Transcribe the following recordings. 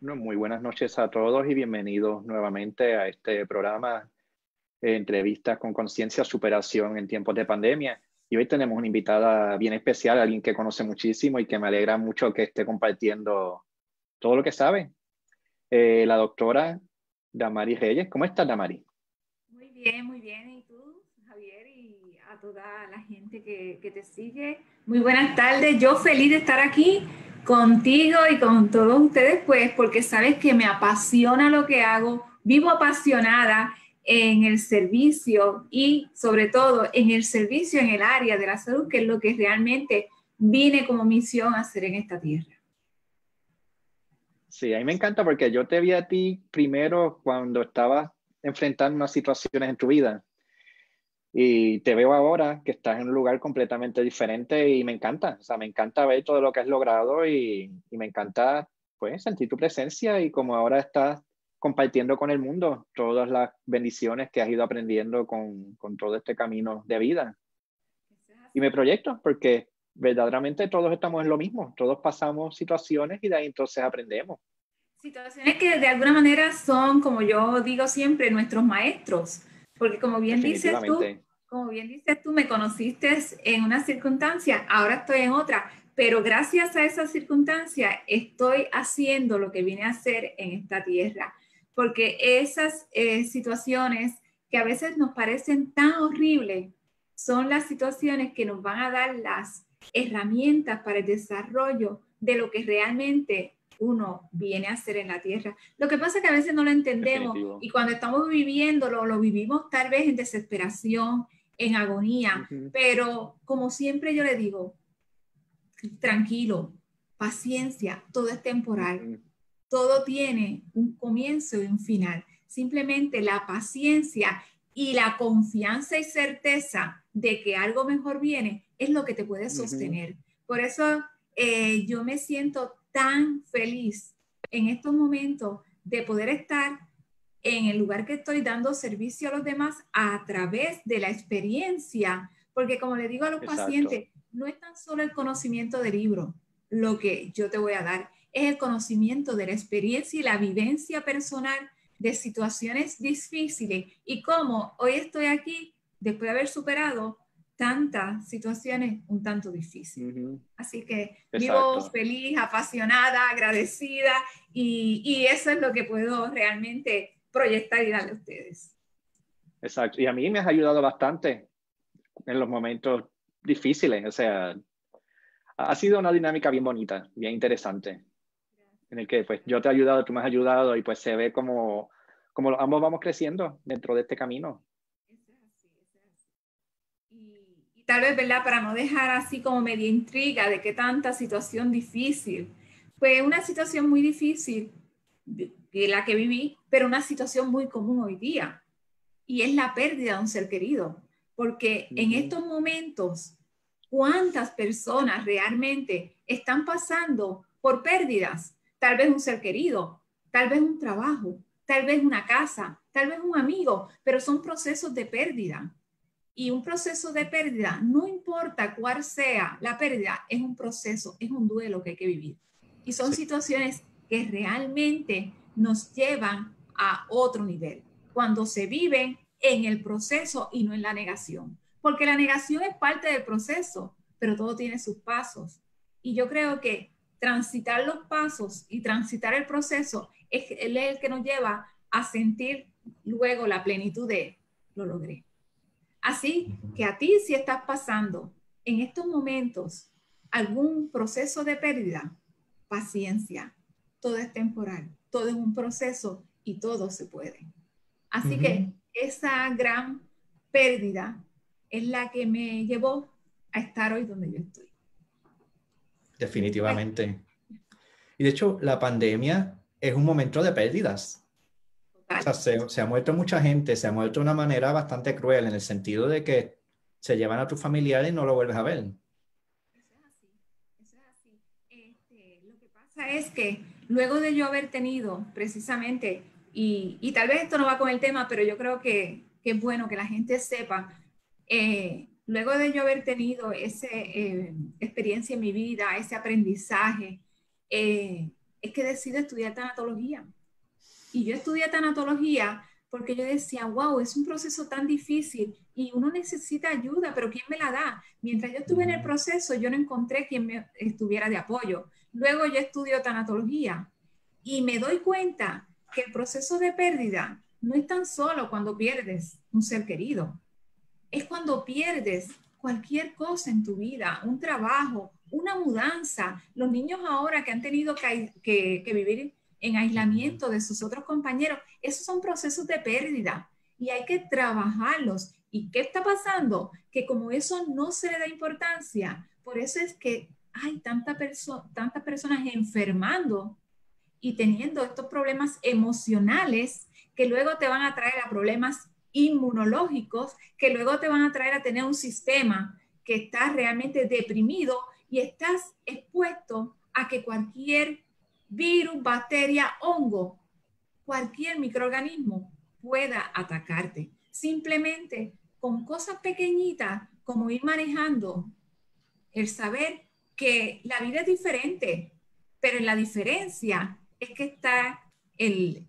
muy buenas noches a todos y bienvenidos nuevamente a este programa Entrevistas con Conciencia, Superación en tiempos de pandemia. Y hoy tenemos una invitada bien especial, alguien que conoce muchísimo y que me alegra mucho que esté compartiendo todo lo que sabe. Eh, la doctora Damari Reyes. ¿Cómo estás, Damari? Muy bien, muy bien. ¿Y tú, Javier? Y a toda la gente que, que te sigue. Muy buenas tardes. Yo feliz de estar aquí contigo y con todos ustedes, pues, porque sabes que me apasiona lo que hago, vivo apasionada en el servicio y sobre todo en el servicio en el área de la salud, que es lo que realmente vine como misión a hacer en esta tierra. Sí, a mí me encanta porque yo te vi a ti primero cuando estabas enfrentando unas situaciones en tu vida y te veo ahora que estás en un lugar completamente diferente y me encanta, o sea, me encanta ver todo lo que has logrado y, y me encanta pues sentir tu presencia y como ahora estás compartiendo con el mundo todas las bendiciones que has ido aprendiendo con, con todo este camino de vida. Y me proyecto porque verdaderamente todos estamos en lo mismo, todos pasamos situaciones y de ahí entonces aprendemos. Situaciones que de alguna manera son, como yo digo siempre, nuestros maestros porque como bien dices tú, como bien dices tú, me conociste en una circunstancia, ahora estoy en otra, pero gracias a esa circunstancia estoy haciendo lo que vine a hacer en esta tierra, porque esas eh, situaciones que a veces nos parecen tan horribles son las situaciones que nos van a dar las herramientas para el desarrollo de lo que realmente uno viene a hacer en la tierra. Lo que pasa es que a veces no lo entendemos y cuando estamos viviéndolo, lo vivimos tal vez en desesperación, en agonía, pero como siempre yo le digo, tranquilo, paciencia, todo es temporal, todo tiene un comienzo y un final. Simplemente la paciencia y la confianza y certeza de que algo mejor viene es lo que te puede sostener. Por eso eh, yo me siento tan feliz en estos momentos de poder estar en el lugar que estoy dando servicio a los demás a través de la experiencia, porque como le digo a los pacientes, no es tan solo el conocimiento del libro lo que yo te voy a dar, es el conocimiento de la experiencia y la vivencia personal de situaciones difíciles y cómo hoy estoy aquí después de haber superado tantas situaciones un tanto difíciles. Así que vivo feliz, apasionada, agradecida y, y, eso es lo que puedo realmente proyectar y darle a ustedes. Exacto. Y a mí me has ayudado bastante en los momentos difíciles. O sea, ha sido una dinámica bien bonita, bien interesante. En el que pues yo te he ayudado, tú me has ayudado y pues se ve como, como ambos vamos creciendo dentro de este camino. Tal vez, ¿verdad? Para no dejar así como media intriga de qué tanta situación difícil. Fue una situación muy difícil la que viví, pero una situación muy común hoy día. Y es la pérdida de un ser querido. Porque en estos momentos, ¿cuántas personas realmente están pasando por pérdidas? Tal vez un ser querido, tal vez un trabajo, tal vez una casa, tal vez un amigo, pero son procesos de pérdida. Y un proceso de pérdida, no importa cuál sea la pérdida, es un proceso, es un duelo que hay que vivir. Y son situaciones que realmente nos llevan a otro nivel, cuando se viven en el proceso y no en la negación. Porque la negación es parte del proceso, pero todo tiene sus pasos. Y yo creo que transitar los pasos y transitar el proceso es el que nos lleva a sentir luego la plenitud de lo logré. Así que a ti si estás pasando en estos momentos algún proceso de pérdida, paciencia, todo es temporal, todo es un proceso y todo se puede. Así que esa gran pérdida es la que me llevó a estar hoy donde yo estoy. Definitivamente. Y de hecho, la pandemia es un momento de pérdidas se, ha muerto mucha gente, se ha muerto de una manera bastante cruel, en el sentido de que se llevan a tus familiares y no lo vuelves a ver. Eso es así, eso es así. Este, lo que pasa es que luego de yo haber tenido precisamente, y, y, tal vez esto no va con el tema, pero yo creo que, que es bueno que la gente sepa, eh, luego de yo haber tenido esa eh, experiencia en mi vida, ese aprendizaje, eh, es que decido estudiar tanatología. Y yo estudié tanatología porque yo decía, wow, es un proceso tan difícil y uno necesita ayuda, pero ¿quién me la da? Mientras yo estuve en el proceso, yo no encontré quien me estuviera de apoyo. Luego yo estudio tanatología y me doy cuenta que el proceso de pérdida no es tan solo cuando pierdes un ser querido, es cuando pierdes cualquier cosa en tu vida, un trabajo, una mudanza. Los niños ahora que han tenido que, que vivir en aislamiento de sus otros compañeros, esos son procesos de pérdida y hay que trabajarlos. ¿Y qué está pasando? Que como eso no se le da importancia, por eso es que hay tanta tantas personas enfermando y teniendo estos problemas emocionales que luego te van a traer a problemas inmunológicos, que luego te van a traer a tener un sistema que está realmente deprimido y estás expuesto a que cualquier virus, bacteria, hongo, cualquier microorganismo pueda atacarte. Simplemente con cosas pequeñitas como ir manejando, el saber que la vida es diferente, pero la diferencia es que está el,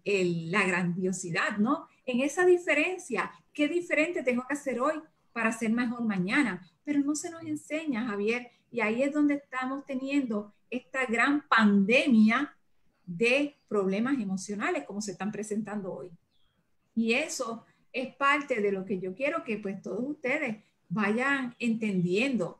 la grandiosidad, ¿no? En esa diferencia, ¿qué diferente tengo que hacer hoy para ser mejor mañana? Pero no se nos enseña, Javier, y ahí es donde estamos teniendo esta gran pandemia de problemas emocionales como se están presentando hoy. Y eso es parte de lo que yo quiero que pues todos ustedes vayan entendiendo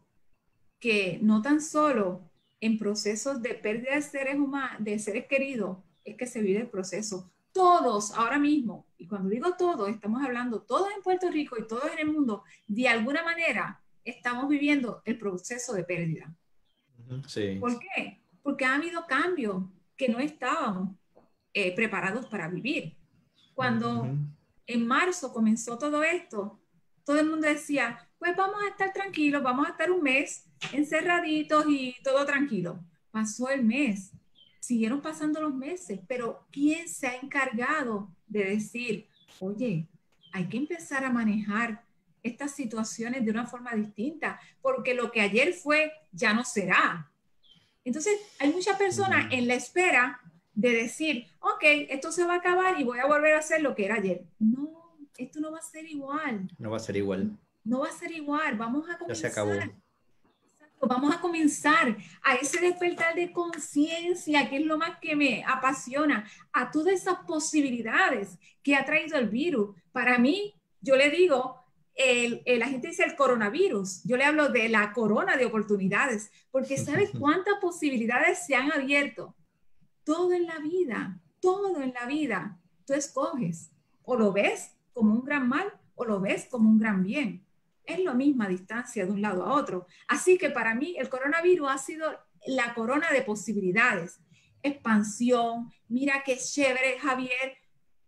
que no tan solo en procesos de pérdida de seres humanos, de seres queridos, es que se vive el proceso. Todos ahora mismo, y cuando digo todos, estamos hablando todos en Puerto Rico y todos en el mundo, de alguna manera estamos viviendo el proceso de pérdida. Sí. ¿Por qué? Porque ha habido cambios que no estábamos eh, preparados para vivir. Cuando en marzo comenzó todo esto, todo el mundo decía, pues vamos a estar tranquilos, vamos a estar un mes encerraditos y todo tranquilo. Pasó el mes, siguieron pasando los meses, pero ¿quién se ha encargado de decir, oye, hay que empezar a manejar estas situaciones de una forma distinta, porque lo que ayer fue ya no será. Entonces, hay muchas personas en la espera de decir, ok, esto se va a acabar y voy a volver a hacer lo que era ayer. No, esto no va a ser igual. No va a ser igual. No va a ser igual. Vamos a comenzar. Ya se acabó. Vamos a comenzar a ese despertar de conciencia, que es lo más que me apasiona, a todas esas posibilidades que ha traído el virus. Para mí, yo le digo, el, la gente dice el coronavirus, yo le hablo de la corona de oportunidades, porque ¿sabes cuántas posibilidades se han abierto? Todo en la vida, todo en la vida, tú escoges, o lo ves como un gran mal o lo ves como un gran bien. Es lo misma distancia de un lado a otro. Así que para mí el coronavirus ha sido la corona de posibilidades. Expansión, mira qué chévere, Javier,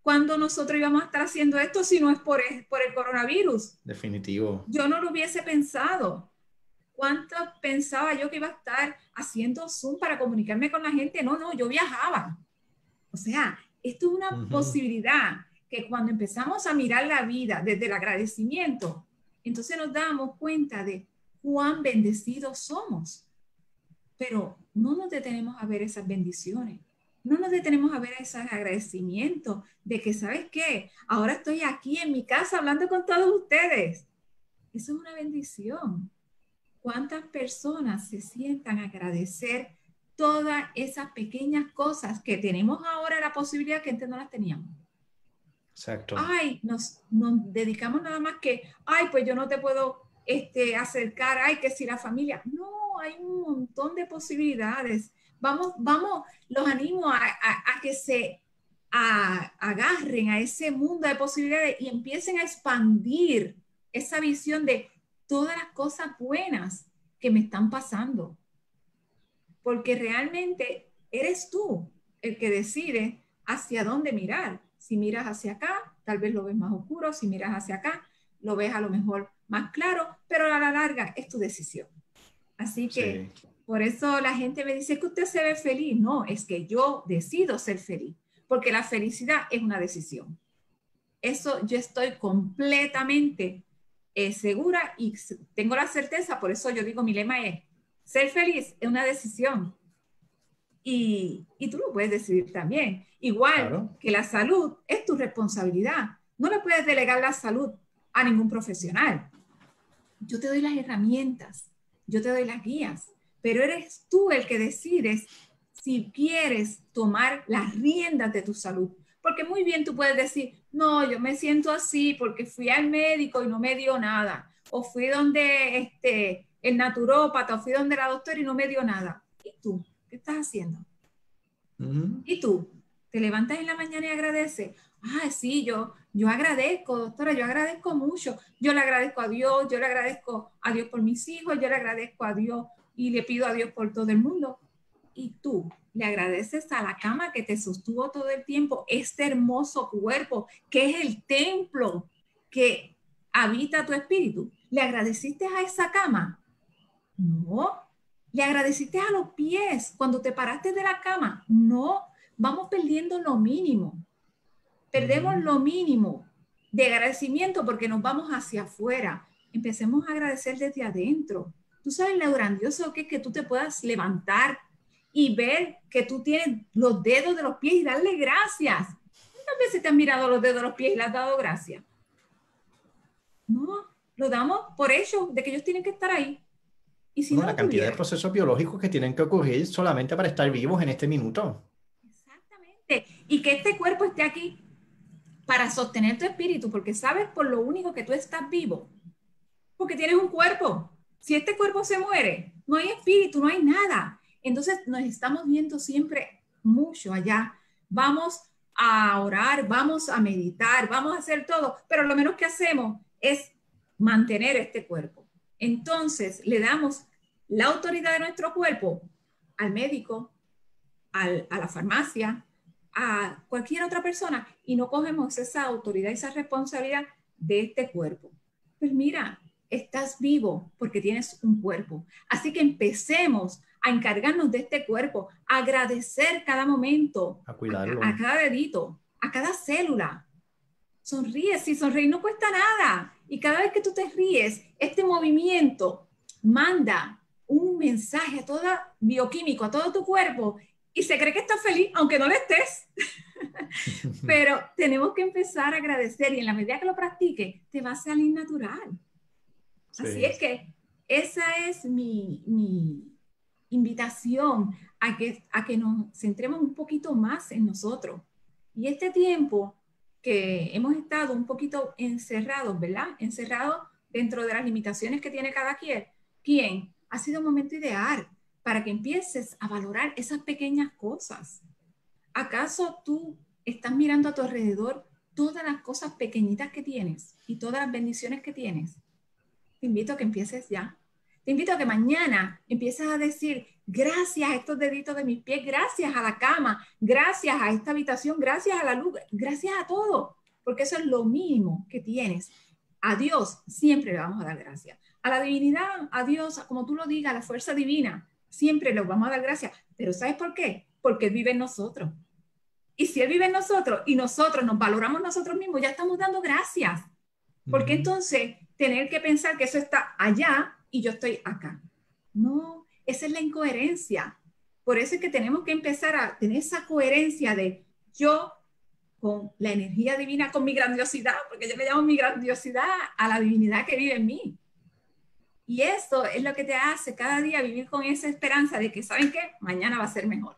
cuando nosotros íbamos a estar haciendo esto si no es por el, por el coronavirus. Definitivo. Yo no lo hubiese pensado. ¿Cuánto pensaba yo que iba a estar haciendo Zoom para comunicarme con la gente? No, no, yo viajaba. O sea, esto es una posibilidad que cuando empezamos a mirar la vida desde el agradecimiento, entonces nos damos cuenta de cuán bendecidos somos. Pero no nos detenemos a ver esas bendiciones no nos detenemos a ver ese agradecimiento de que, ¿sabes qué? Ahora estoy aquí en mi casa hablando con todos ustedes. Eso es una bendición. ¿Cuántas personas se sientan a agradecer todas esas pequeñas cosas que tenemos ahora la posibilidad que antes no las teníamos? Exacto. Ay, nos, nos dedicamos nada más que, ay, pues yo no te puedo este, acercar, ay, que si la familia. No, hay un montón de posibilidades Vamos, vamos, los animo a, que se agarren a ese mundo de posibilidades y empiecen a expandir esa visión de todas las cosas buenas que me están pasando. Porque realmente eres tú el que decide hacia dónde mirar. Si miras hacia acá, tal vez lo ves más oscuro. Si miras hacia acá, lo ves a lo mejor más claro, pero a la larga es tu decisión. Así que por eso la gente me dice que usted se ve feliz. No, es que yo decido ser feliz, porque la felicidad es una decisión. Eso yo estoy completamente eh, segura y tengo la certeza, por eso yo digo, mi lema es, ser feliz es una decisión. y, y tú lo puedes decidir también. Igual que la salud es tu responsabilidad. No le puedes delegar la salud a ningún profesional. Yo te doy las herramientas, yo te doy las guías, pero eres tú el que decides si quieres tomar las riendas de tu salud. Porque muy bien tú puedes decir, no, yo me siento así porque fui al médico y no me dio nada. O fui donde este, el naturópata, o fui donde la doctora y no me dio nada. ¿Y tú? ¿Qué estás haciendo? ¿Y tú? ¿Te levantas en la mañana y agradeces? Ah, sí, yo, yo agradezco, doctora, yo agradezco mucho. Yo le agradezco a Dios, yo le agradezco a Dios por mis hijos, yo le agradezco a Dios y le pido a Dios por todo el mundo. Y tú le agradeces a la cama que te sostuvo todo el tiempo, este hermoso cuerpo que es el templo que habita tu espíritu. ¿Le agradeciste a esa cama? No. ¿Le agradeciste a los pies cuando te paraste de la cama? No. Vamos perdiendo lo mínimo. Perdemos lo mínimo de agradecimiento porque nos vamos hacia afuera. Empecemos a agradecer desde adentro. Tú sabes lo grandioso que es que tú te puedas levantar y ver que tú tienes los dedos de los pies y darle gracias. ¿Cuántas veces te han mirado los dedos de los pies y le has dado gracias? No, lo damos por hecho de que ellos tienen que estar ahí. Y si no, la cantidad de procesos biológicos que tienen que ocurrir solamente para estar vivos en este minuto. Exactamente. Y que este cuerpo esté aquí para sostener tu espíritu, porque sabes por lo único que tú estás vivo, porque tienes un cuerpo. Si este cuerpo se muere, no hay espíritu, no hay nada. Entonces nos estamos viendo siempre mucho allá. Vamos a orar, vamos a meditar, vamos a hacer todo, pero lo menos que hacemos es mantener este cuerpo. Entonces le damos la autoridad de nuestro cuerpo al médico, a la farmacia, a cualquier otra persona y no cogemos esa autoridad, esa responsabilidad de este cuerpo. Pues mira, estás vivo porque tienes un cuerpo. Así que empecemos a encargarnos de este cuerpo, a agradecer cada momento, a cuidarlo, a, cada dedito, a cada célula. Sonríe, si sonreír no cuesta nada. Y cada vez que tú te ríes, este movimiento manda un mensaje a toda bioquímico, a todo tu cuerpo, y se cree que estás feliz, aunque no lo estés. Pero tenemos que empezar a agradecer y en la medida que lo practiques, te va a salir natural. Así es que esa es mi, mi, invitación a que, a que nos centremos un poquito más en nosotros. Y este tiempo que hemos estado un poquito encerrados, ¿verdad? Encerrados dentro de las limitaciones que tiene cada quien, quien ha sido un momento ideal para que empieces a valorar esas pequeñas cosas. ¿Acaso tú estás mirando a tu alrededor todas las cosas pequeñitas que tienes y todas las bendiciones que tienes? Te invito a que empieces ya te invito a que mañana empieces a decir, gracias a estos deditos de mis pies, gracias a la cama, gracias a esta habitación, gracias a la luz, gracias a todo, porque eso es lo mínimo que tienes. A Dios siempre le vamos a dar gracias. A la divinidad, a Dios, como tú lo digas, a la fuerza divina, siempre le vamos a dar gracias. Pero ¿sabes por qué? Porque Él vive en nosotros. Y si Él vive en nosotros y nosotros nos valoramos nosotros mismos, ya estamos dando gracias. Porque entonces tener que pensar que eso está allá y yo estoy acá. No, esa es la incoherencia. Por eso es que tenemos que empezar a tener esa coherencia de yo con la energía divina, con mi grandiosidad, porque yo le llamo mi grandiosidad a la divinidad que vive en mí. Y eso es lo que te hace cada día vivir con esa esperanza de que, ¿saben qué? Mañana va a ser mejor.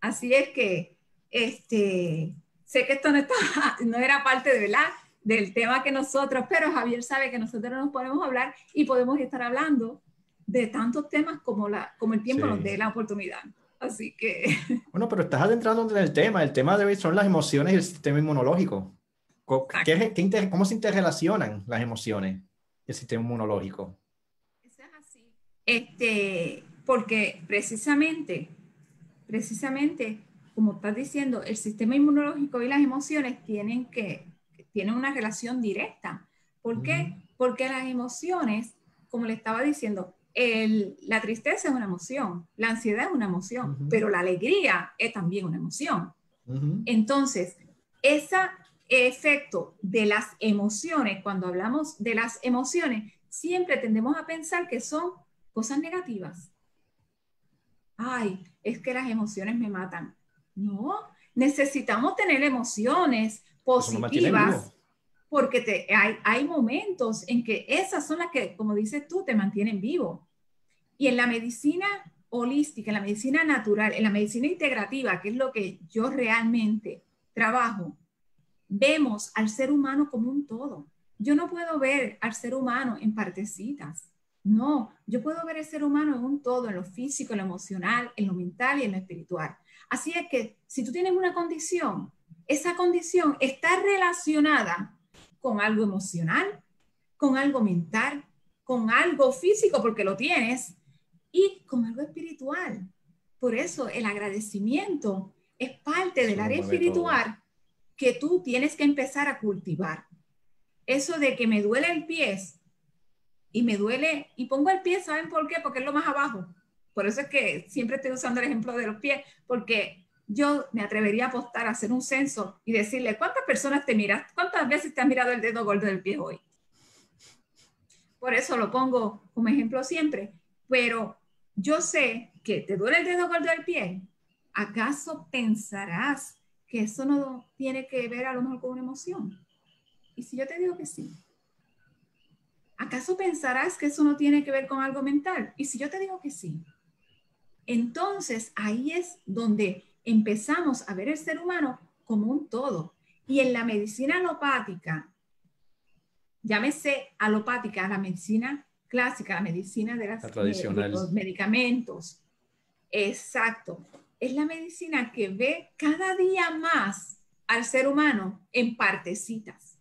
Así es que, este, sé que esto no, está, no era parte de, ¿verdad? Del tema que nosotros, pero Javier sabe que nosotros nos podemos hablar y podemos estar hablando de tantos temas como, la, como el tiempo nos dé la oportunidad. Así que... Bueno, pero estás adentrando en el tema. El tema de hoy son las emociones y el sistema inmunológico. ¿Qué, qué, cómo se interrelacionan las emociones y el sistema inmunológico? Eso es así. Este, porque precisamente, precisamente, como estás diciendo, el sistema inmunológico y las emociones tienen que tienen una relación directa. ¿Por qué? Porque las emociones, como le estaba diciendo, el, la tristeza es una emoción, la ansiedad es una emoción, pero la alegría es también una emoción. Entonces, ese efecto de las emociones, cuando hablamos de las emociones, siempre tendemos a pensar que son cosas negativas. ay, es que las emociones me matan. No, necesitamos tener emociones positivas porque te, hay, hay momentos en que esas son las que, como dices tú, te mantienen vivo. Y en la medicina holística, en la medicina natural, en la medicina integrativa, que es lo que yo realmente trabajo, vemos al ser humano como un todo. Yo no puedo ver al ser humano en partecitas. No, yo puedo ver al ser humano en un todo, en lo físico, en lo emocional, en lo mental y en lo espiritual. Así es que si tú tienes una condición, esa condición está relacionada con algo emocional, con algo mental, con algo físico, porque lo tienes, y con algo espiritual. Por eso el agradecimiento es parte del área espiritual que tú tienes que empezar a cultivar. Eso de que me duele el pie y me duele, y pongo el pie, ¿saben por qué? Porque es lo más abajo. Por eso es que siempre estoy usando el ejemplo de los pies, porque yo me atrevería a apostar a hacer un censo y decirle, ¿cuántas personas te miras? ¿Cuántas veces te has mirado el dedo gordo del pie hoy? Por eso lo pongo como ejemplo siempre. Pero yo sé que te duele el dedo gordo del pie. ¿Acaso pensarás que eso no tiene que ver a lo mejor con una emoción? Y si yo te digo que sí, ¿acaso pensarás que eso no tiene que ver con algo mental? Y si yo te digo que sí, entonces ahí es donde empezamos a ver el ser humano como un todo. Y en la medicina alopática, llámese alopática, la medicina clásica, la medicina de, las, de los medicamentos, exacto, es la medicina que ve cada día más al ser humano en partecitas,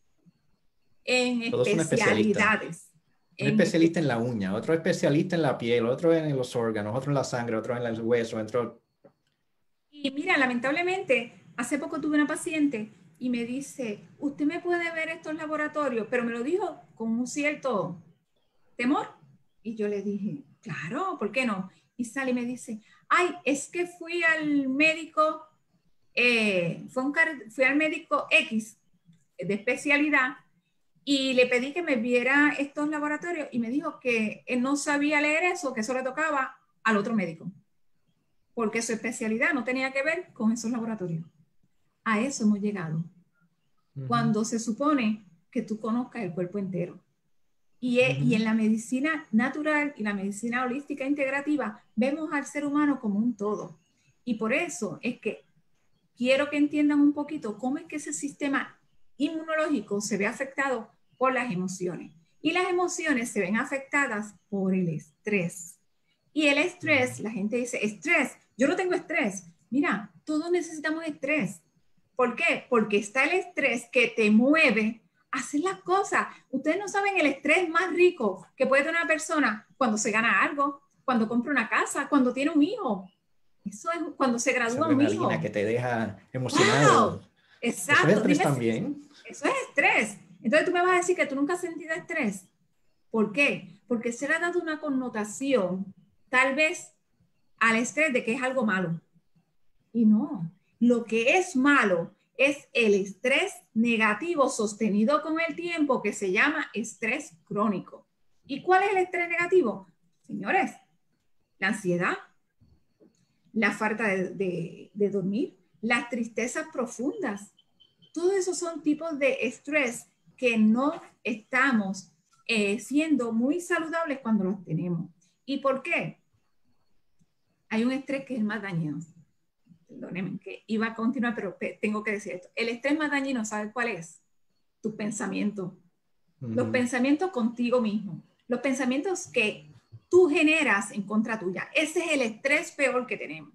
en especialidades. Un especialista en la uña, otro especialista en la piel, otro en los órganos, otro en la sangre, otro en el hueso, otro... Y mira, lamentablemente, hace poco tuve una paciente y me dice, usted me puede ver estos laboratorios, pero me lo dijo con un cierto temor. Y yo le dije, claro, ¿por qué no? Y sale y me dice, ay, es que fui al médico, eh, fui al médico X de especialidad y le pedí que me viera estos laboratorios y me dijo que él no sabía leer eso, que eso le tocaba al otro médico, porque su especialidad no tenía que ver con esos laboratorios. A eso hemos llegado. Cuando se supone que tú conozcas el cuerpo entero. Y, y, en la medicina natural y la medicina holística integrativa vemos al ser humano como un todo. Y por eso es que quiero que entiendan un poquito cómo es que ese sistema inmunológico se ve afectado por las emociones. Y las emociones se ven afectadas por el estrés. Y el estrés, la gente dice, estrés, yo no tengo estrés. Mira, todos necesitamos estrés. ¿Por qué? Porque está el estrés que te mueve hacer las cosas. Ustedes no saben el estrés más rico que puede tener una persona cuando se gana algo, cuando compra una casa, cuando tiene un hijo. Eso es cuando se gradúa un hijo. que te deja emocionado. Exacto. Eso es estrés también. Eso es estrés. Entonces tú me vas a decir que tú nunca has sentido estrés. ¿Por qué? Porque se le ha dado una connotación, tal vez, al estrés de que es algo malo. Y no, lo que es malo es el estrés negativo sostenido con el tiempo que se llama estrés crónico. ¿Y cuál es el estrés negativo? Señores, la ansiedad, la falta de, dormir, las tristezas profundas. Todos esos son tipos de estrés que no estamos eh, siendo muy saludables cuando los tenemos. ¿Y por qué? Hay un estrés que es más dañino perdónenme que iba a continuar, pero tengo que decir esto. El estrés más dañino, ¿sabes cuál es? Tu pensamiento. Los pensamientos contigo mismo. Los pensamientos que tú generas en contra tuya. Ese es el estrés peor que tenemos.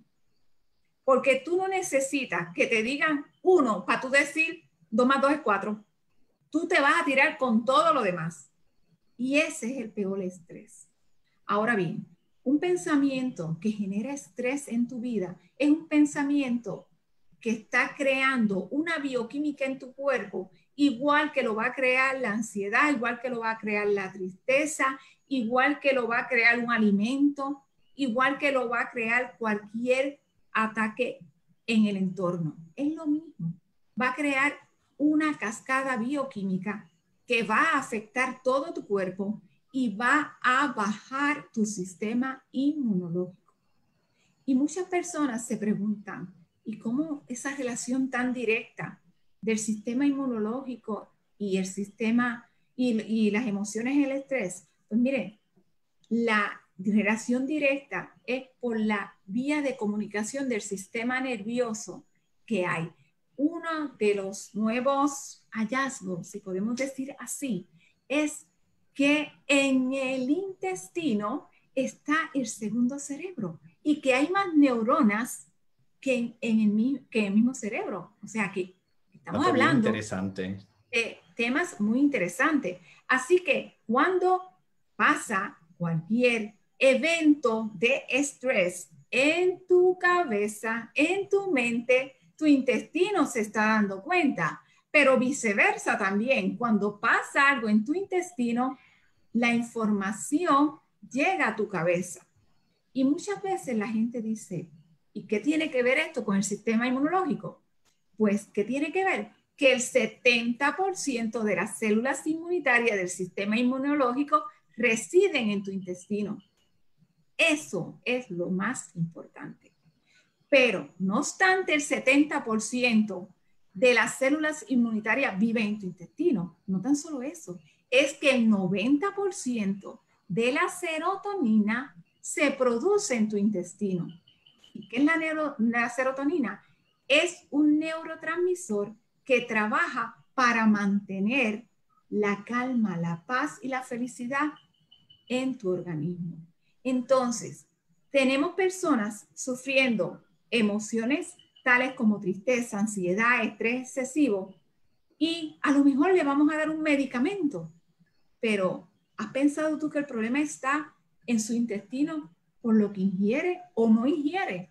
Porque tú no necesitas que te digan uno para tú decir dos más dos es cuatro. Tú te vas a tirar con todo lo demás. Y ese es el peor estrés. Ahora bien, un pensamiento que genera estrés en tu vida es un pensamiento que está creando una bioquímica en tu cuerpo, igual que lo va a crear la ansiedad, igual que lo va a crear la tristeza, igual que lo va a crear un alimento, igual que lo va a crear cualquier ataque en el entorno. Es lo mismo. Va a crear una cascada bioquímica que va a afectar todo tu cuerpo y va a bajar tu sistema inmunológico. Y muchas personas se preguntan, ¿y cómo esa relación tan directa del sistema inmunológico y el sistema y, las emociones y el estrés? Pues mire, la relación directa es por la vía de comunicación del sistema nervioso que hay. Uno de los nuevos hallazgos, si podemos decir así, es que en el intestino está el segundo cerebro y que hay más neuronas que en, el, que el mismo cerebro. O sea que estamos hablando interesante. de temas muy interesantes. Así que cuando pasa cualquier evento de estrés en tu cabeza, en tu mente, tu intestino se está dando cuenta. Pero viceversa también, cuando pasa algo en tu intestino, la información llega a tu cabeza. Y muchas veces la gente dice, ¿y qué tiene que ver esto con el sistema inmunológico? Pues, ¿qué tiene que ver? Que el 70% de las células inmunitarias del sistema inmunológico residen en tu intestino. Eso es lo más importante. Pero, no obstante, el 70% de las células inmunitarias vive en tu intestino. No tan solo eso, es que el 90% de la serotonina se produce en tu intestino. ¿Y qué es la, la serotonina? Es un neurotransmisor que trabaja para mantener la calma, la paz y la felicidad en tu organismo. Entonces, tenemos personas sufriendo emociones tales como tristeza, ansiedad, estrés excesivo, y a lo mejor le vamos a dar un medicamento, pero ¿has pensado tú que el problema está en su intestino por lo que ingiere o no ingiere?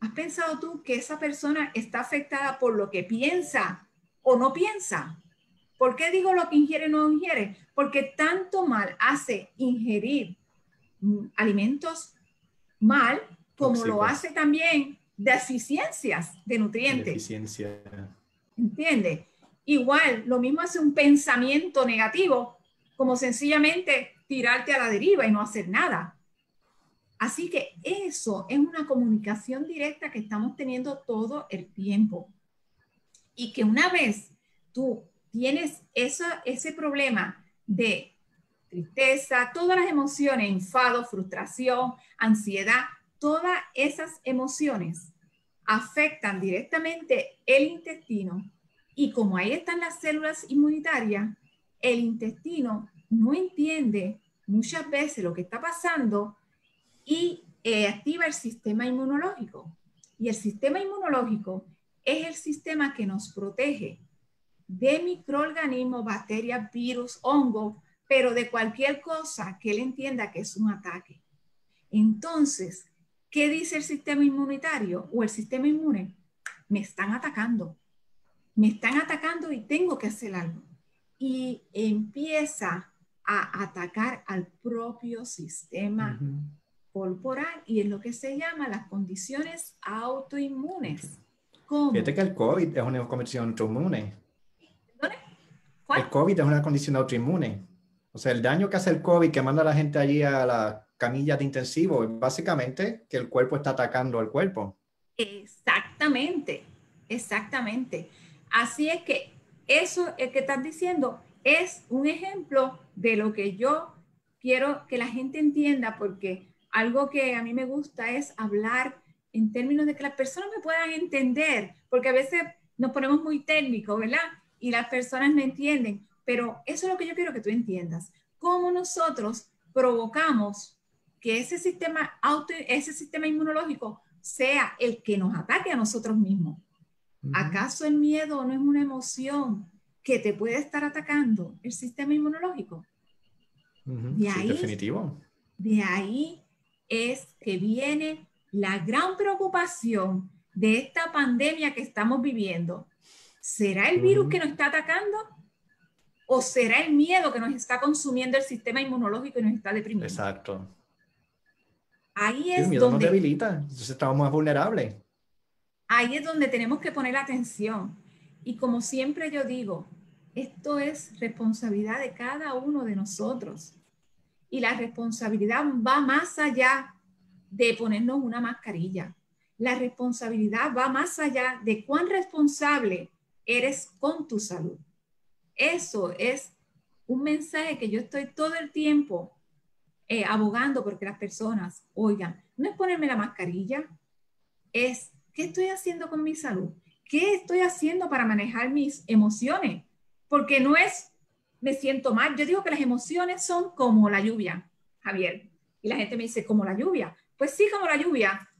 ¿Has pensado tú que esa persona está afectada por lo que piensa o no piensa? ¿Por qué digo lo que ingiere o no ingiere? Porque tanto mal hace ingerir alimentos mal como lo hace también deficiencias de nutrientes. Deficiencia. ¿Entiende? Igual, lo mismo hace un pensamiento negativo, como sencillamente tirarte a la deriva y no hacer nada. Así que eso es una comunicación directa que estamos teniendo todo el tiempo. Y que una vez tú tienes ese problema de tristeza, todas las emociones, enfado, frustración, ansiedad, todas esas emociones afectan directamente el intestino y como ahí están las células inmunitarias, el intestino no entiende muchas veces lo que está pasando y eh, activa el sistema inmunológico. Y el sistema inmunológico es el sistema que nos protege de microorganismos, bacterias, virus, hongos, pero de cualquier cosa que él entienda que es un ataque. Entonces, ¿qué dice el sistema inmunitario o el sistema inmune? Me están atacando, me están atacando y tengo que hacer algo. Y empieza a atacar al propio sistema corporal y es lo que se llama las condiciones autoinmunes. Fíjate que el COVID es una condición autoinmune. El COVID es una condición autoinmune. O sea, el daño que hace el COVID, que manda a la gente allí a la camilla de intensivo, es básicamente que el cuerpo está atacando al cuerpo. Exactamente, exactamente. Así es que eso el que estás diciendo es un ejemplo de lo que yo quiero que la gente entienda, porque algo que a mí me gusta es hablar en términos de que las personas me puedan entender, porque a veces nos ponemos muy técnicos, ¿verdad? y las personas no entienden, pero eso es lo que yo quiero que tú entiendas. Cómo nosotros provocamos que ese sistema, auto, ese sistema inmunológico sea el que nos ataque a nosotros mismos. ¿Acaso el miedo no es una emoción que te puede estar atacando el sistema inmunológico? de ahí, definitivo. De ahí es que viene la gran preocupación de esta pandemia que estamos viviendo, ¿Será el virus que nos está atacando? ¿O será el miedo que nos está consumiendo el sistema inmunológico y nos está deprimiendo? Exacto. Ahí es el miedo donde... nos debilita, entonces estamos más vulnerables. Ahí es donde tenemos que poner atención. Y como siempre yo digo, esto es responsabilidad de cada uno de nosotros. Y la responsabilidad va más allá de ponernos una mascarilla. La responsabilidad va más allá de cuán responsable eres con tu salud. Eso es un mensaje que yo estoy todo el tiempo eh, abogando porque las personas oigan, no es ponerme la mascarilla, es qué estoy haciendo con mi salud, qué estoy haciendo para manejar mis emociones, porque no es me siento mal. Yo digo que las emociones son como la lluvia, Javier. Y la gente me dice, como la lluvia. Pues sí, como la lluvia.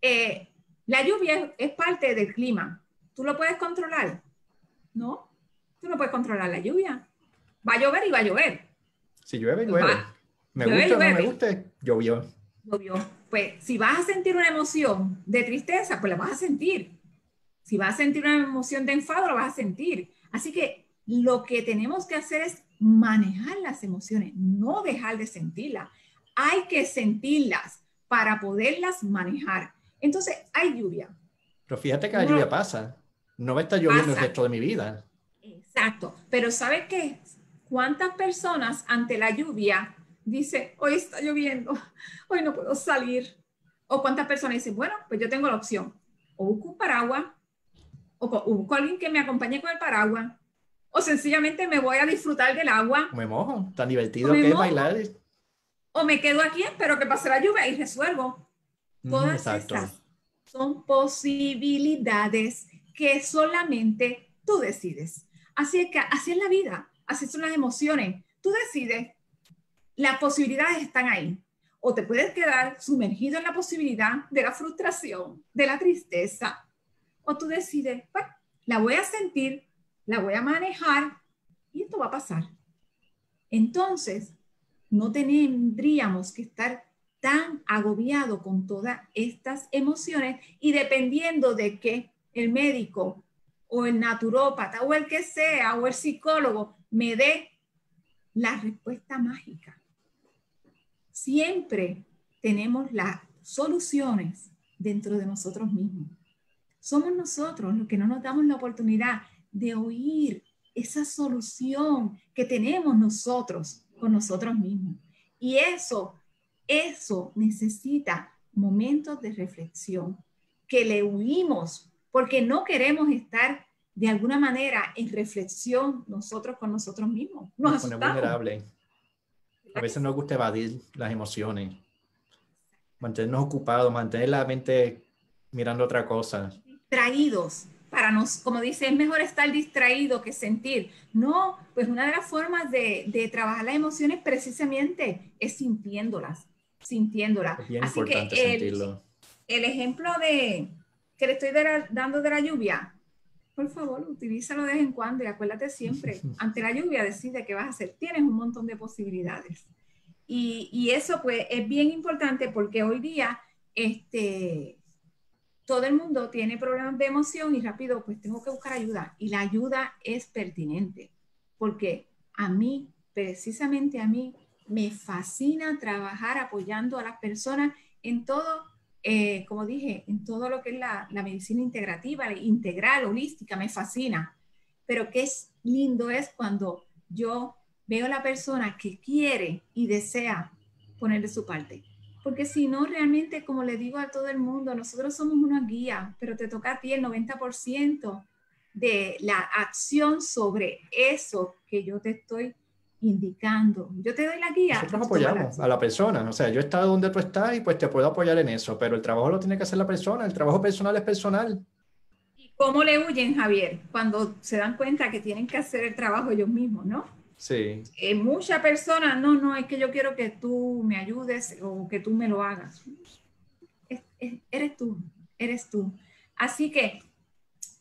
Eh, la lluvia es, parte del clima. ¿Tú lo puedes controlar? No, tú no puedes controlar la lluvia. Va a llover y va a llover. Si llueve, llueve. me gusta o no me guste, llovió. Llovió. Pues si vas a sentir una emoción de tristeza, pues la vas a sentir. Si vas a sentir una emoción de enfado, la vas a sentir. Así que lo que tenemos que hacer es manejar las emociones, no dejar de sentirlas. Hay que sentirlas para poderlas manejar. Entonces, hay lluvia. Pero fíjate que la lluvia pasa. No va a estar lloviendo el resto de mi vida. Exacto. Pero ¿sabe qué? ¿Cuántas personas ante la lluvia dicen, hoy está lloviendo, hoy no puedo salir? O cuántas personas dicen, bueno, pues yo tengo la opción. O busco un paraguas, o busco a alguien que me acompañe con el paraguas, o sencillamente me voy a disfrutar del agua. Me mojo, tan divertido que es bailar. O me quedo aquí, espero que pase la lluvia y resuelvo. Todas estas son posibilidades que solamente tú decides. Así es que así es la vida, así son las emociones. Tú decides, las posibilidades están ahí. O te puedes quedar sumergido en la posibilidad de la frustración, de la tristeza. O tú decides, bueno, la voy a sentir, la voy a manejar y esto va a pasar. Entonces, no tendríamos que estar tan agobiado con todas estas emociones y dependiendo de que el médico o el naturópata o el que sea o el psicólogo me dé la respuesta mágica. Siempre tenemos las soluciones dentro de nosotros mismos. Somos nosotros los que no nos damos la oportunidad de oír esa solución que tenemos nosotros con nosotros mismos. Y eso, eso necesita momentos de reflexión que le huimos porque no queremos estar de alguna manera en reflexión nosotros con nosotros mismos. Nos, nos vulnerable. A veces nos gusta evadir las emociones, mantenernos ocupados, mantener la mente mirando otra cosa. Traídos para nos, como dice, es mejor estar distraído que sentir. No, pues una de las formas de, de trabajar las emociones precisamente es sintiéndolas, sintiéndolas. Es bien Así importante que el, sentirlo. El ejemplo de que le estoy dando de la lluvia, por favor, utilízalo de vez en cuando y acuérdate siempre, ante la lluvia decide qué vas a hacer. Tienes un montón de posibilidades. Y, y eso pues es bien importante porque hoy día, este, todo el mundo tiene problemas de emoción y rápido, pues tengo que buscar ayuda. Y la ayuda es pertinente, porque a mí, precisamente a mí, me fascina trabajar apoyando a las personas en todo, eh, como dije, en todo lo que es la, medicina integrativa, integral, holística, me fascina. Pero qué es lindo es cuando yo veo a la persona que quiere y desea poner de su parte. Porque si no, realmente, como le digo a todo el mundo, nosotros somos una guía, pero te toca a ti el 90% de la acción sobre eso que yo te estoy indicando. Yo te doy la guía. Nosotros apoyamos a la persona. O sea, yo he estado donde tú estás y pues te puedo apoyar en eso, pero el trabajo lo tiene que hacer la persona. El trabajo personal es personal. ¿Y cómo le huyen, Javier, cuando se dan cuenta que tienen que hacer el trabajo ellos mismos, no? Sí. Eh, muchas personas, no, no, es que yo quiero que tú me ayudes o que tú me lo hagas. eres tú, eres tú. Así que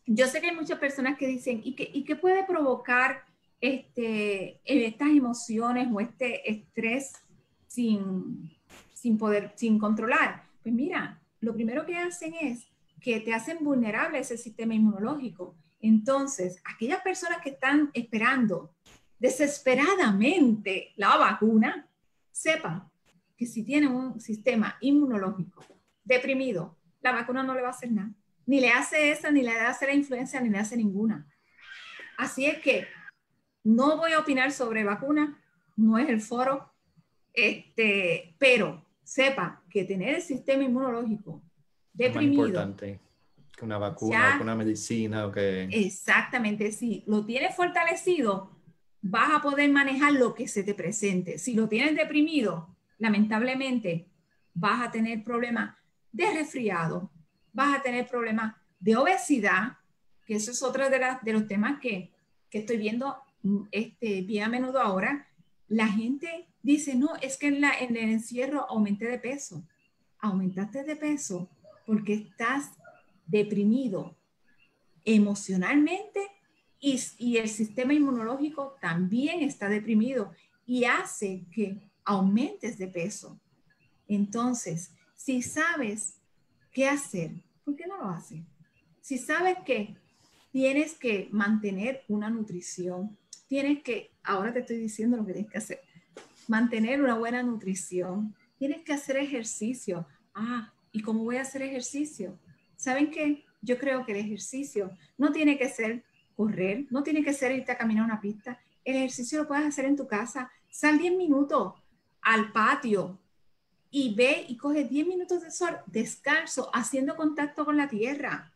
yo sé que hay muchas personas que dicen, ¿y qué, y qué puede provocar este, estas emociones o este estrés sin, sin poder, sin controlar? Pues mira, lo primero que hacen es que te hacen vulnerable ese sistema inmunológico. Entonces, aquellas personas que están esperando desesperadamente la vacuna, sepa que si tiene un sistema inmunológico deprimido, la vacuna no le va a hacer nada. Ni le hace esa, ni le hace la influencia, ni le hace ninguna. Así es que no voy a opinar sobre vacuna, no es el foro, este, pero sepa que tener el sistema inmunológico deprimido. Es importante que una vacuna, que una medicina o que... Exactamente, si lo tienes fortalecido, vas a poder manejar lo que se te presente. Si lo tienes deprimido, lamentablemente vas a tener problemas de resfriado, vas a tener problemas de obesidad, que eso es otro de, de los temas que, que, estoy viendo este, bien a menudo ahora. La gente dice, no, es que en, la, en el encierro aumenté de peso. Aumentaste de peso porque estás deprimido emocionalmente y, y, el sistema inmunológico también está deprimido y hace que aumentes de peso. Entonces, si sabes qué hacer, ¿por qué no lo haces? Si sabes que tienes que mantener una nutrición, tienes que, ahora te estoy diciendo lo que tienes que hacer, mantener una buena nutrición, tienes que hacer ejercicio. Ah, ¿y cómo voy a hacer ejercicio? ¿Saben qué? Yo creo que el ejercicio no tiene que ser correr, no tiene que ser irte a caminar una pista. El ejercicio lo puedes hacer en tu casa. Sal 10 minutos al patio y ve y coge 10 minutos de sol descalzo, haciendo contacto con la tierra.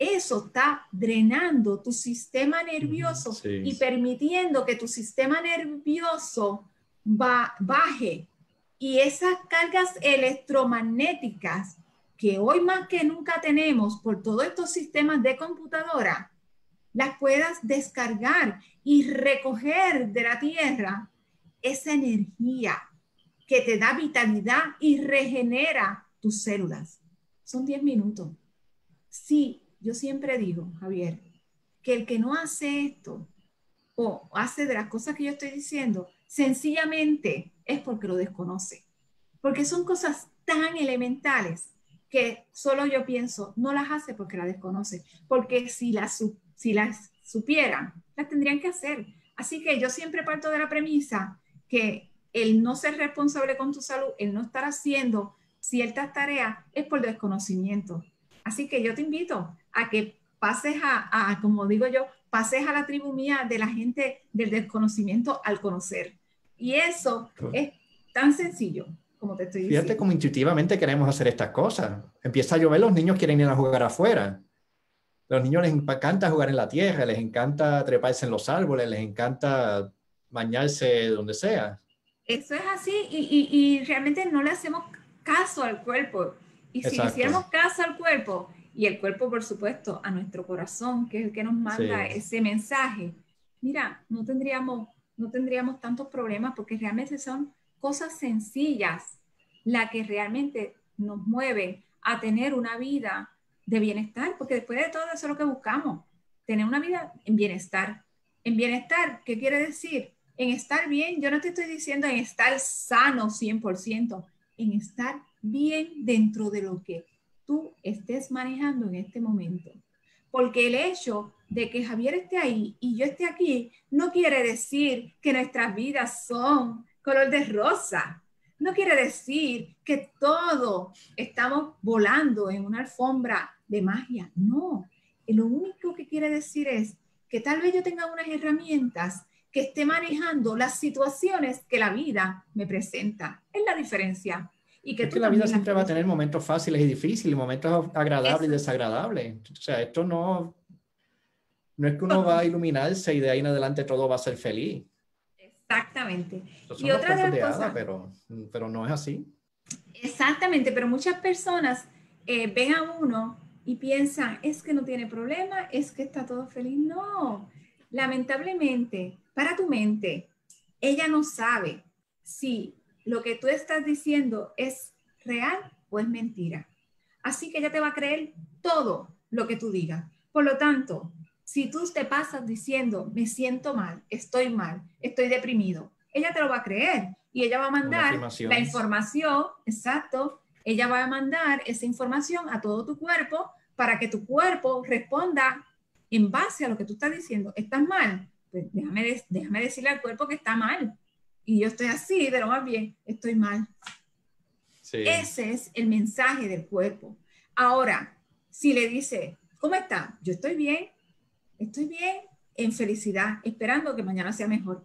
Eso está drenando tu sistema nervioso y permitiendo que tu sistema nervioso baje. Y esas cargas electromagnéticas que hoy más que nunca tenemos por todos estos sistemas de computadora, las puedas descargar y recoger de la tierra esa energía que te da vitalidad y regenera tus células. Son 10 minutos. Sí, yo siempre digo, Javier, que el que no hace esto o hace de las cosas que yo estoy diciendo, sencillamente es porque lo desconoce. Porque son cosas tan elementales que solo yo pienso, no las hace porque la desconoce, porque si las, si las supieran, las tendrían que hacer. Así que yo siempre parto de la premisa que el no ser responsable con tu salud, el no estar haciendo ciertas tareas, es por desconocimiento. Así que yo te invito a que pases a, a, como digo yo, pases a la tribu mía de la gente del desconocimiento al conocer. Y eso es tan sencillo como te estoy diciendo. Fíjate cómo intuitivamente queremos hacer estas cosas. Empieza a llover, los niños quieren ir a jugar afuera. Los niños les encanta jugar en la tierra, les encanta treparse en los árboles, les encanta bañarse donde sea. Eso es así y, y, realmente no le hacemos caso al cuerpo. Y si le hiciéramos caso al cuerpo, y el cuerpo, por supuesto, a nuestro corazón, que es el que nos manda ese mensaje, mira, no tendríamos, no tendríamos tantos problemas porque realmente son cosas sencillas la que realmente nos mueven a tener una vida de bienestar, porque después de todo eso es lo que buscamos, tener una vida en bienestar. En bienestar, ¿qué quiere decir? En estar bien, yo no te estoy diciendo en estar sano 100%, en estar bien dentro de lo que tú estés manejando en este momento. Porque el hecho de que Javier esté ahí y yo esté aquí no quiere decir que nuestras vidas son color de rosa. No quiere decir que todo estamos volando en una alfombra de magia. No, lo único que quiere decir es que tal vez yo tenga unas herramientas que esté manejando las situaciones que la vida me presenta. Es la diferencia. Y que, la vida siempre va a tener momentos fáciles y difíciles, momentos agradables y desagradables. O sea, esto no, no es que uno va a iluminarse y de ahí en adelante todo va a ser feliz. Exactamente. y otra de las cosas, pero, pero no es así. Exactamente, pero muchas personas eh, ven a uno y piensan, es que no tiene problema, es que está todo feliz. No, lamentablemente, para tu mente, ella no sabe si lo que tú estás diciendo es real o es mentira. Así que ella te va a creer todo lo que tú digas. Por lo tanto, si tú te pasas diciendo, me siento mal, estoy mal, estoy deprimido, ella te lo va a creer y ella va a mandar la información, exacto, ella va a mandar esa información a todo tu cuerpo para que tu cuerpo responda en base a lo que tú estás diciendo. ¿Estás mal? Pues déjame, déjame decirle al cuerpo que está mal. Y yo estoy así, de lo más bien, estoy mal. Ese es el mensaje del cuerpo. Ahora, si le dice, ¿cómo está? Yo estoy bien, estoy bien, en felicidad, esperando que mañana sea mejor.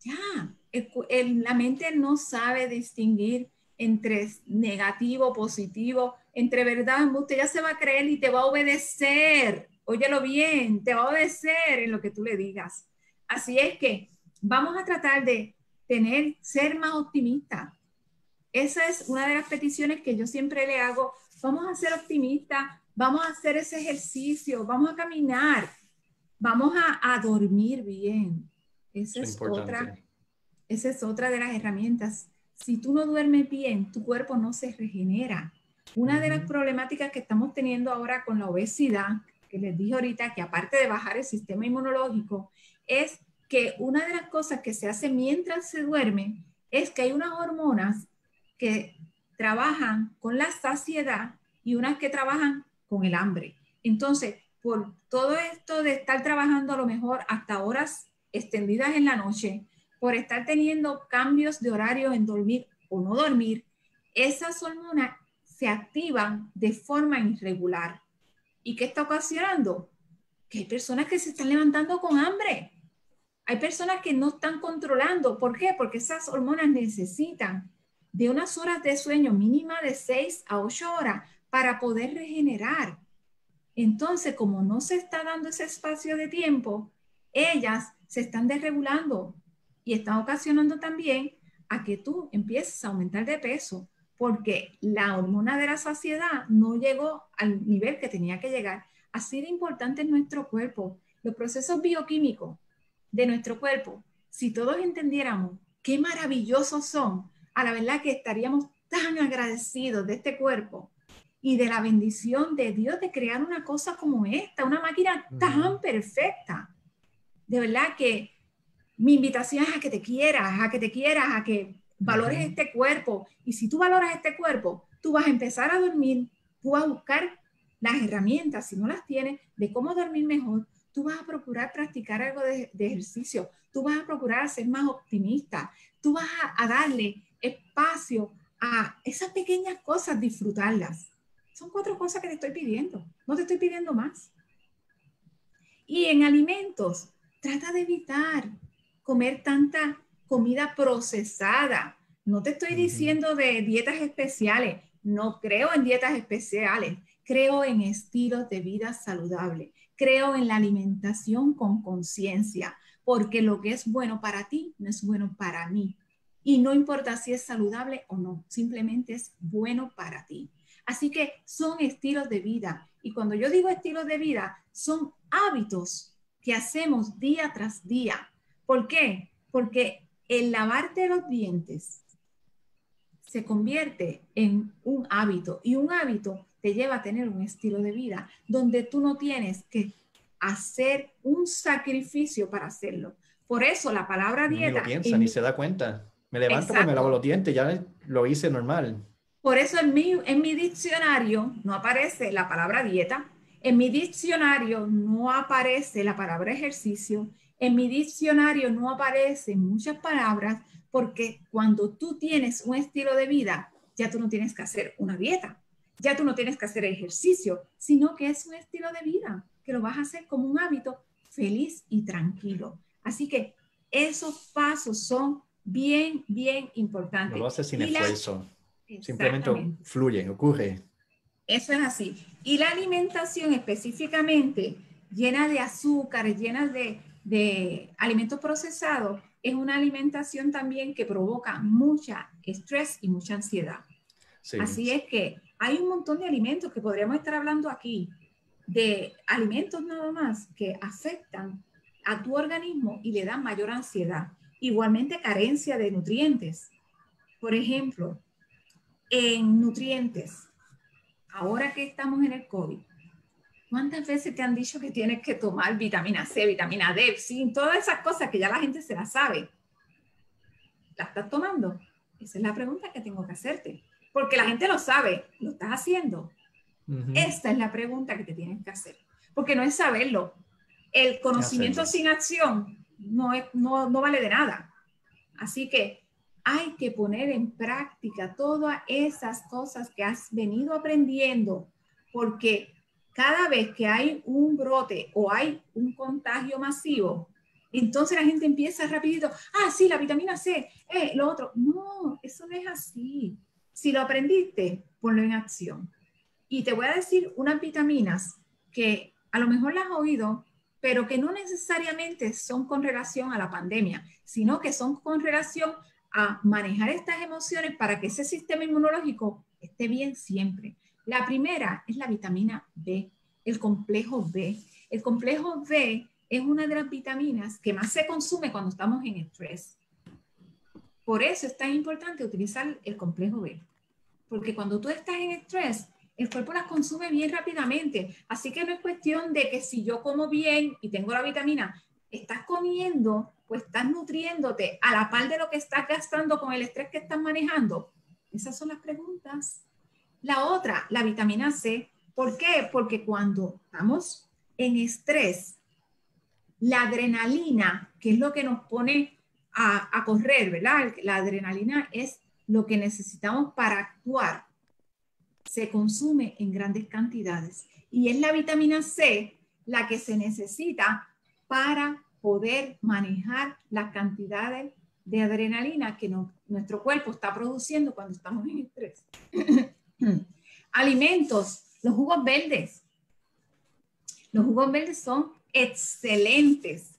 Ya, la mente no sabe distinguir entre negativo, positivo, entre verdad, usted ya se va a creer y te va a obedecer. Óyelo bien, te va a obedecer en lo que tú le digas. Así es que vamos a tratar de tener, ser más optimistas. Esa es una de las peticiones que yo siempre le hago. Vamos a ser optimistas, vamos a hacer ese ejercicio, vamos a caminar, vamos a, dormir bien. Esa es, otra, esa es otra de las herramientas. Si tú no duermes bien, tu cuerpo no se regenera. Una de las problemáticas que estamos teniendo ahora con la obesidad, que les dije ahorita, que aparte de bajar el sistema inmunológico, es que una de las cosas que se hace mientras se duerme es que hay unas hormonas que trabajan con la saciedad y unas que trabajan con el hambre. Entonces, por todo esto de estar trabajando a lo mejor hasta horas extendidas en la noche, por estar teniendo cambios de horario en dormir o no dormir, esas hormonas se activan de forma irregular. ¿Y qué está ocasionando? Que hay personas que se están levantando con hambre. Hay personas que no están controlando. ¿Por qué? Porque esas hormonas necesitan de unas horas de sueño mínima de 6 a 8 horas para poder regenerar. Entonces, como no se está dando ese espacio de tiempo, ellas se están desregulando y están ocasionando también a que tú empieces a aumentar de peso porque la hormona de la saciedad no llegó al nivel que tenía que llegar. Así de importante es nuestro cuerpo, los procesos bioquímicos de nuestro cuerpo. Si todos entendiéramos qué maravillosos son, a la verdad que estaríamos tan agradecidos de este cuerpo y de la bendición de Dios de crear una cosa como esta, una máquina tan perfecta. De verdad que mi invitación es a que te quieras, a que te quieras, a que valores este cuerpo. Y si tú valoras este cuerpo, tú vas a empezar a dormir, tú vas a buscar las herramientas, si no las tienes, de cómo dormir mejor. Tú vas a procurar practicar algo de, ejercicio, tú vas a procurar ser más optimista, tú vas a darle espacio a esas pequeñas cosas, disfrutarlas. Son cuatro cosas que te estoy pidiendo, no te estoy pidiendo más. Y en alimentos, trata de evitar comer tanta comida procesada. No te estoy diciendo de dietas especiales, no creo en dietas especiales, creo en estilos de vida saludable, creo en la alimentación con conciencia, porque lo que es bueno para ti no es bueno para mí. Y no importa si es saludable o no, simplemente es bueno para ti. Así que son estilos de vida. Y cuando yo digo estilos de vida, son hábitos que hacemos día tras día. ¿Por qué? Porque el lavarte los dientes se convierte en un hábito y un hábito te lleva a tener un estilo de vida donde tú no tienes que hacer un sacrificio para hacerlo. Por eso la palabra dieta... Ni lo piensa, ni se da cuenta. Me levanto y me lavo los dientes, ya lo hice normal. Por eso en mi, en mi diccionario no aparece la palabra dieta, en mi diccionario no aparece la palabra ejercicio, en mi diccionario no aparecen muchas palabras porque cuando tú tienes un estilo de vida, ya tú no tienes que hacer una dieta, ya tú no tienes que hacer ejercicio, sino que es un estilo de vida que lo vas a hacer como un hábito feliz y tranquilo. Así que esos pasos son bien, bien importantes. No lo haces sin esfuerzo. Simplemente fluye, ocurre. Eso es así. Y la alimentación específicamente llena de azúcar, llena de, de alimentos procesados, es una alimentación también que provoca mucha estrés y mucha ansiedad. Así es que hay un montón de alimentos que podríamos estar hablando aquí, de alimentos nada más que afectan a tu organismo y le dan mayor ansiedad. Igualmente carencia de nutrientes. Por ejemplo, en nutrientes, ahora que estamos en el COVID, ¿cuántas veces te han dicho que tienes que tomar vitamina C, vitamina D, zinc, todas esas cosas que ya la gente se las sabe? ¿La estás tomando? Esa es la pregunta que tengo que hacerte. Porque la gente lo sabe, ¿lo estás haciendo? Esta es la pregunta que te tienes que hacer. Porque no es saberlo. El conocimiento sin acción no, es, no, no vale de nada. Así que hay que poner en práctica todas esas cosas que has venido aprendiendo, porque cada vez que hay un brote o hay un contagio masivo, entonces la gente empieza rapidito, ah, sí, la vitamina C, eh, lo otro. No, eso no es así. Si lo aprendiste, ponlo en acción. Y te voy a decir unas vitaminas que a lo mejor las has oído, pero que no necesariamente son con relación a la pandemia, sino que son con relación a manejar estas emociones para que ese sistema inmunológico esté bien siempre. La primera es la vitamina B, el complejo B. El complejo B es una de las vitaminas que más se consume cuando estamos en estrés. Por eso es tan importante utilizar el complejo B, porque cuando tú estás en estrés, el cuerpo las consume bien rápidamente. Así que no es cuestión de que si yo como bien y tengo la vitamina, estás comiendo, pues estás nutriéndote a la par de lo que estás gastando con el estrés que estás manejando. Esas son las preguntas. La otra, la vitamina C. ¿Por qué? Porque cuando estamos en estrés, la adrenalina, que es lo que nos pone a, correr, ¿verdad? La adrenalina es lo que necesitamos para actuar se consume en grandes cantidades y es la vitamina C la que se necesita para poder manejar las cantidades de adrenalina que nuestro cuerpo está produciendo cuando estamos en estrés. Alimentos, los jugos verdes. Los jugos verdes son excelentes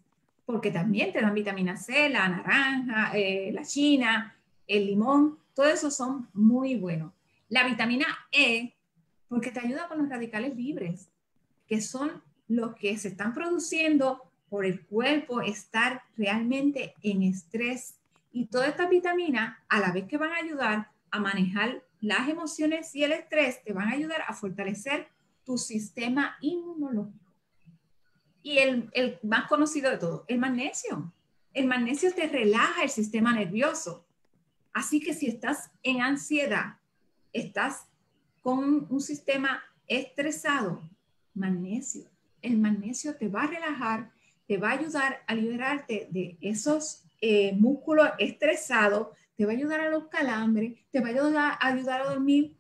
porque también te dan vitamina C, la naranja, eh, la china, el limón, todo eso son muy buenos. La vitamina E, porque te ayuda con los radicales libres, que son los que se están produciendo por el cuerpo estar realmente en estrés. Y todas estas vitaminas, a la vez que van a ayudar a manejar las emociones y el estrés, te van a ayudar a fortalecer tu sistema inmunológico. Y el, más conocido de todo, el magnesio. El magnesio te relaja el sistema nervioso. Así que si estás en ansiedad, estás con un sistema estresado, magnesio. El magnesio te va a relajar, te va a ayudar a liberarte de esos eh, músculos estresados, te va a ayudar a los calambres, te va a ayudar, a, ayudar a dormir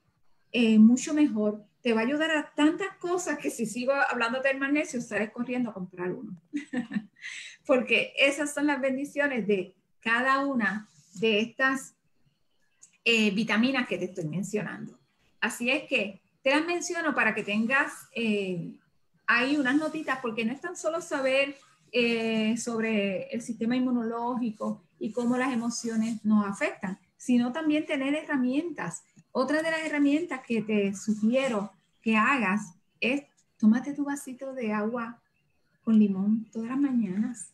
eh, mucho mejor, te va a ayudar a tantas cosas que si sigo hablando del magnesio, estaré corriendo a comprar uno. Porque esas son las bendiciones de cada una de estas eh, vitaminas que te estoy mencionando. Así es que te las menciono para que tengas eh, ahí unas notitas, porque no es tan solo saber eh, sobre el sistema inmunológico y cómo las emociones nos afectan, sino también tener herramientas. Otra de las herramientas que te sugiero que hagas es tómate tu vasito de agua con limón todas las mañanas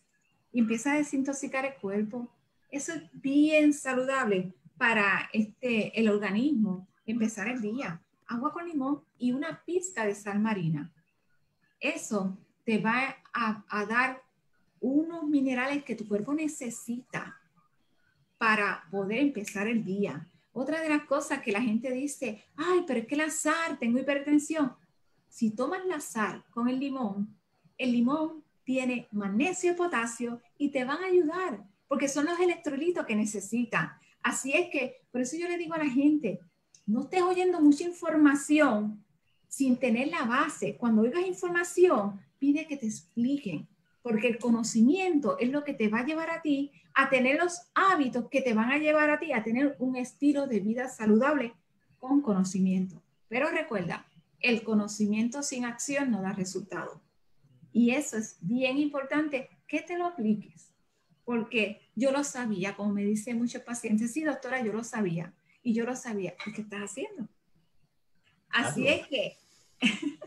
y empieza a desintoxicar el cuerpo. Eso es bien saludable para este, el organismo empezar el día. Agua con limón y una pizca de sal marina. Eso te va a, a dar unos minerales que tu cuerpo necesita para poder empezar el día. Otra de las cosas que la gente dice, ay, pero es que la sal, tengo hipertensión. Si tomas la sal con el limón, el limón tiene magnesio y potasio y te van a ayudar porque son los electrolitos que necesitan. Así es que, por eso yo le digo a la gente, no estés oyendo mucha información sin tener la base. Cuando oigas información, pide que te expliquen, porque el conocimiento es lo que te va a llevar a ti a tener los hábitos que te van a llevar a ti a tener un estilo de vida saludable con conocimiento. Pero recuerda, el conocimiento sin acción no da resultado. Y eso es bien importante que te lo apliques porque yo lo sabía, como me dicen muchos pacientes, sí, doctora, yo lo sabía, y yo lo sabía, ¿qué estás haciendo? Así es que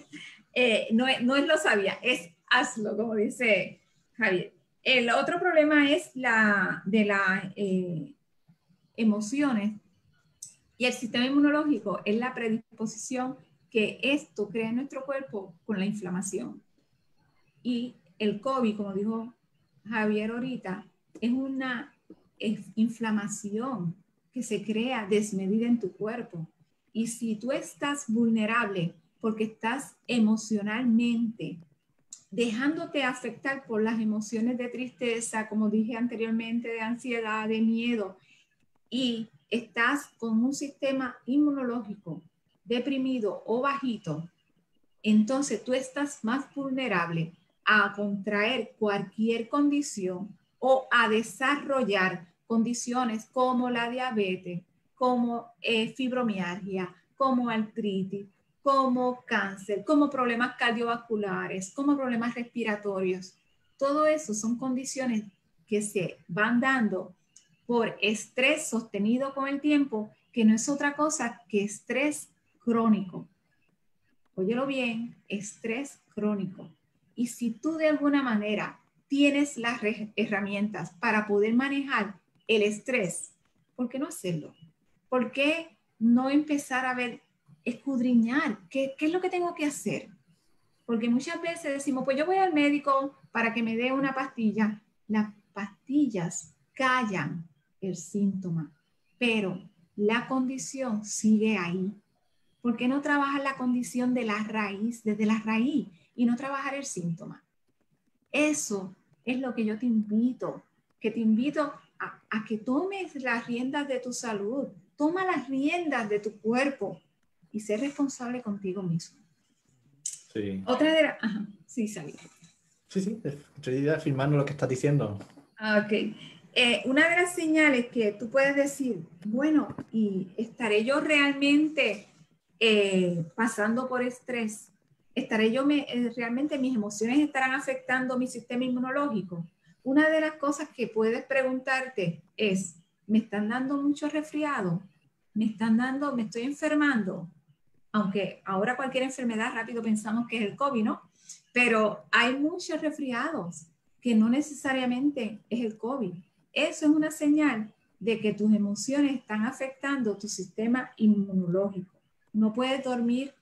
eh, no, no, es lo sabía, es hazlo, como dice Javier. El otro problema es la de las eh, emociones y el sistema inmunológico es la predisposición que esto crea en nuestro cuerpo con la inflamación. Y el COVID, como dijo Javier ahorita, es una inflamación que se crea desmedida en tu cuerpo. Y si tú estás vulnerable porque estás emocionalmente dejándote afectar por las emociones de tristeza, como dije anteriormente, de ansiedad, de miedo, y estás con un sistema inmunológico deprimido o bajito, entonces tú estás más vulnerable a contraer cualquier condición o a desarrollar condiciones como la diabetes, como eh, fibromialgia, como artritis, como cáncer, como problemas cardiovasculares, como problemas respiratorios. Todo eso son condiciones que se van dando por estrés sostenido con el tiempo, que no es otra cosa que estrés crónico. Óyelo bien, estrés crónico. Y si tú de alguna manera tienes las herramientas para poder manejar el estrés, ¿por qué no hacerlo? ¿Por qué no empezar a ver, escudriñar qué, qué es lo que tengo que hacer? Porque muchas veces decimos, pues yo voy al médico para que me dé una pastilla. Las pastillas callan el síntoma, pero la condición sigue ahí. ¿Por qué no trabajar la condición de la raíz, desde la raíz, y no trabajar el síntoma? Eso es lo que yo te invito, que te invito a, a que tomes las riendas de tu salud, toma las riendas de tu cuerpo y sé responsable contigo mismo. Sí. Otra de las... sí, salí. Sí, sí, estoy afirmando lo que estás diciendo. Ah, ok. Eh, una de las señales que tú puedes decir, bueno, ¿y estaré yo realmente eh, pasando por estrés? ¿Estaré yo me, eh, realmente mis emociones estarán afectando mi sistema inmunológico? Una de las cosas que puedes preguntarte es, ¿me están dando mucho resfriado? ¿Me están dando, me estoy enfermando? Aunque ahora cualquier enfermedad rápido pensamos que es el COVID, ¿no? Pero hay muchos resfriados que no necesariamente es el COVID. Eso es una señal de que tus emociones están afectando tu sistema inmunológico. No puedes dormir,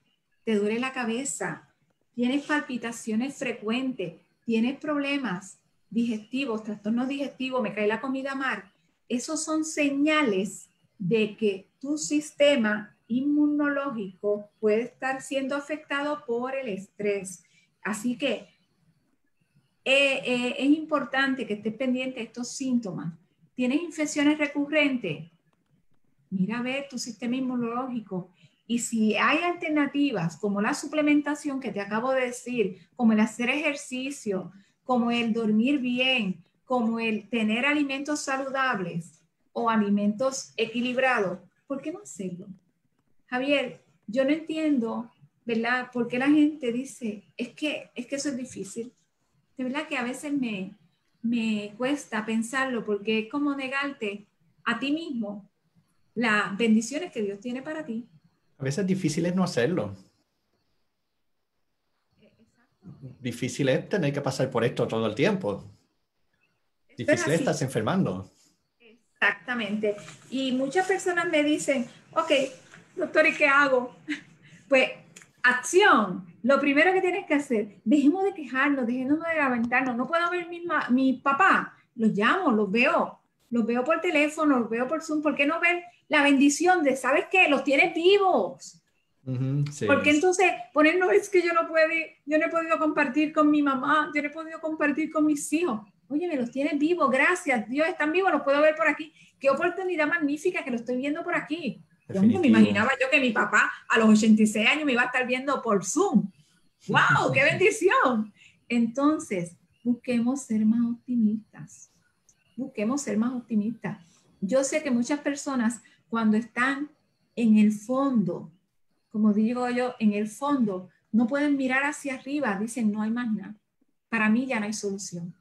te duele la cabeza, tienes palpitaciones frecuentes, tienes problemas digestivos, trastornos digestivos, me cae la comida mal. Esos son señales de que tu sistema inmunológico puede estar siendo afectado por el estrés. Así que eh, eh, es importante que estés pendiente de estos síntomas. ¿Tienes infecciones recurrentes? Mira a ver tu sistema inmunológico. Y si hay alternativas como la suplementación que te acabo de decir, como el hacer ejercicio, como el dormir bien, como el tener alimentos saludables o alimentos equilibrados, ¿por qué no hacerlo? Javier, yo no entiendo ¿verdad? Porque la gente dice, es que, es que eso es difícil. De verdad que a veces me, me cuesta pensarlo porque es como negarte a ti mismo las bendiciones que Dios tiene para ti. A veces difícil es no hacerlo. Difícil es tener que pasar por esto todo el tiempo. Difícil es estar enfermando. Exactamente. Y muchas personas me dicen, ok, doctor, ¿y qué hago? Pues acción. Lo primero que tienes que hacer, dejemos de quejarnos, dejemos de lamentarnos. No puedo ver mi, mi papá, los llamo, los veo, los veo por teléfono, los veo por Zoom. ¿Por qué no ver la bendición de, sabes qué, los tienes vivos? Porque entonces ponernos es que yo no puedo, yo no he podido compartir con mi mamá, yo no he podido compartir con mis hijos. Oye, me los tienes vivos, gracias, Dios, están vivos, los puedo ver por aquí. Qué oportunidad magnífica que lo estoy viendo por aquí. Yo me imaginaba yo que mi papá a los 86 años me iba a estar viendo por Zoom. ¡Wow! ¡Qué bendición! Entonces, busquemos ser más optimistas. Busquemos ser más optimistas. Yo sé que muchas personas cuando están en el fondo, como digo yo, en el fondo, no pueden mirar hacia arriba, dicen, no hay más nada. Para mí ya no hay solución.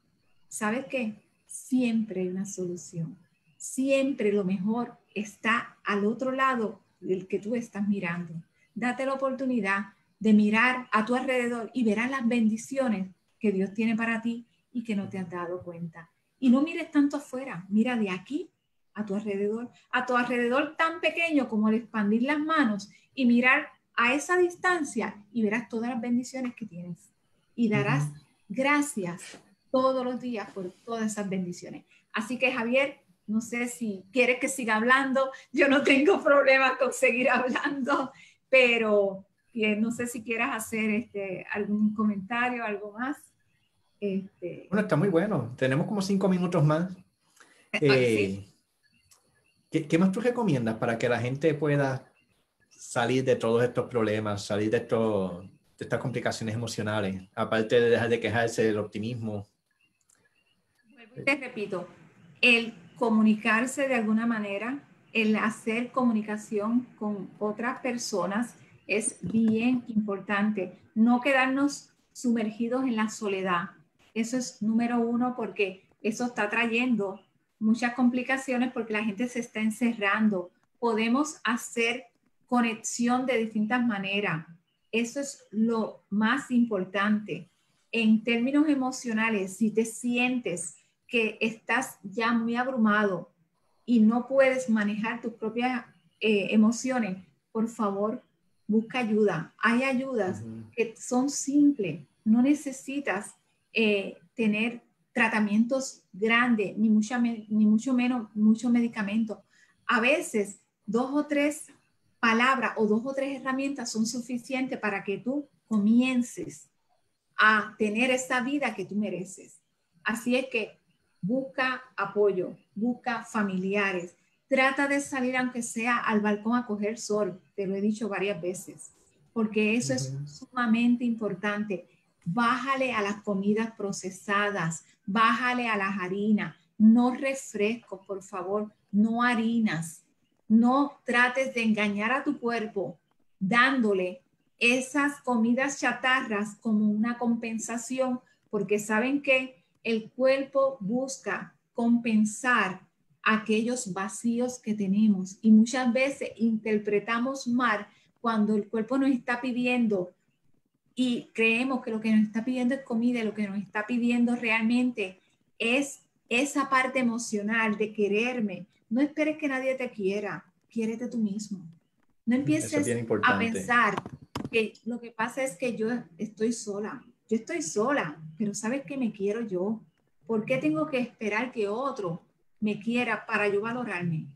¿Sabes qué? Siempre hay una solución. Siempre lo mejor está al otro lado del que tú estás mirando. Date la oportunidad de mirar a tu alrededor y verás las bendiciones que Dios tiene para ti y que no te has dado cuenta. Y no mires tanto afuera, mira de aquí a tu alrededor, a tu alrededor tan pequeño como el expandir las manos y mirar a esa distancia y verás todas las bendiciones que tienes. Y darás gracias todos los días por todas esas bendiciones. Así que Javier, no sé si quieres que siga hablando. Yo no tengo problema con seguir hablando, pero eh, no sé si quieras hacer este, algún comentario, algo más. Este... Bueno, está muy bueno. Tenemos como cinco minutos más. Eh, ¿qué, más tú recomiendas para que la gente pueda salir de todos estos problemas, salir de, de estas complicaciones emocionales, aparte de dejar de quejarse del optimismo? Te repito, el comunicarse de alguna manera, el hacer comunicación con otras personas es bien importante. No quedarnos sumergidos en la soledad. Eso es número uno porque eso está trayendo muchas complicaciones porque la gente se está encerrando. Podemos hacer conexión de distintas maneras. Eso es lo más importante. En términos emocionales, si te sientes que estás ya muy abrumado y no puedes manejar tus propias eh, emociones, por favor, busca ayuda. Hay ayudas que son simples, no necesitas eh, tener tratamientos grandes, ni, mucha, ni mucho menos mucho medicamento. A veces, dos o tres palabras o dos o tres herramientas son suficientes para que tú comiences a tener esa vida que tú mereces. Así es que busca apoyo, busca familiares, trata de salir aunque sea al balcón a coger sol, te lo he dicho varias veces, porque eso es sumamente importante. Bájale a las comidas procesadas, bájale a las harinas, no refrescos, por favor, no harinas. No trates de engañar a tu cuerpo dándole esas comidas chatarras como una compensación, porque saben que el cuerpo busca compensar aquellos vacíos que tenemos y muchas veces interpretamos mal cuando el cuerpo nos está pidiendo y creemos que lo que nos está pidiendo es comida y lo que nos está pidiendo realmente es esa parte emocional de quererme. No esperes que nadie te quiera, quiérete tú mismo. No empieces a pensar que lo que pasa es que yo estoy sola. Yo estoy sola, pero ¿sabes que me quiero yo? ¿Por qué tengo que esperar que otro me quiera para yo valorarme?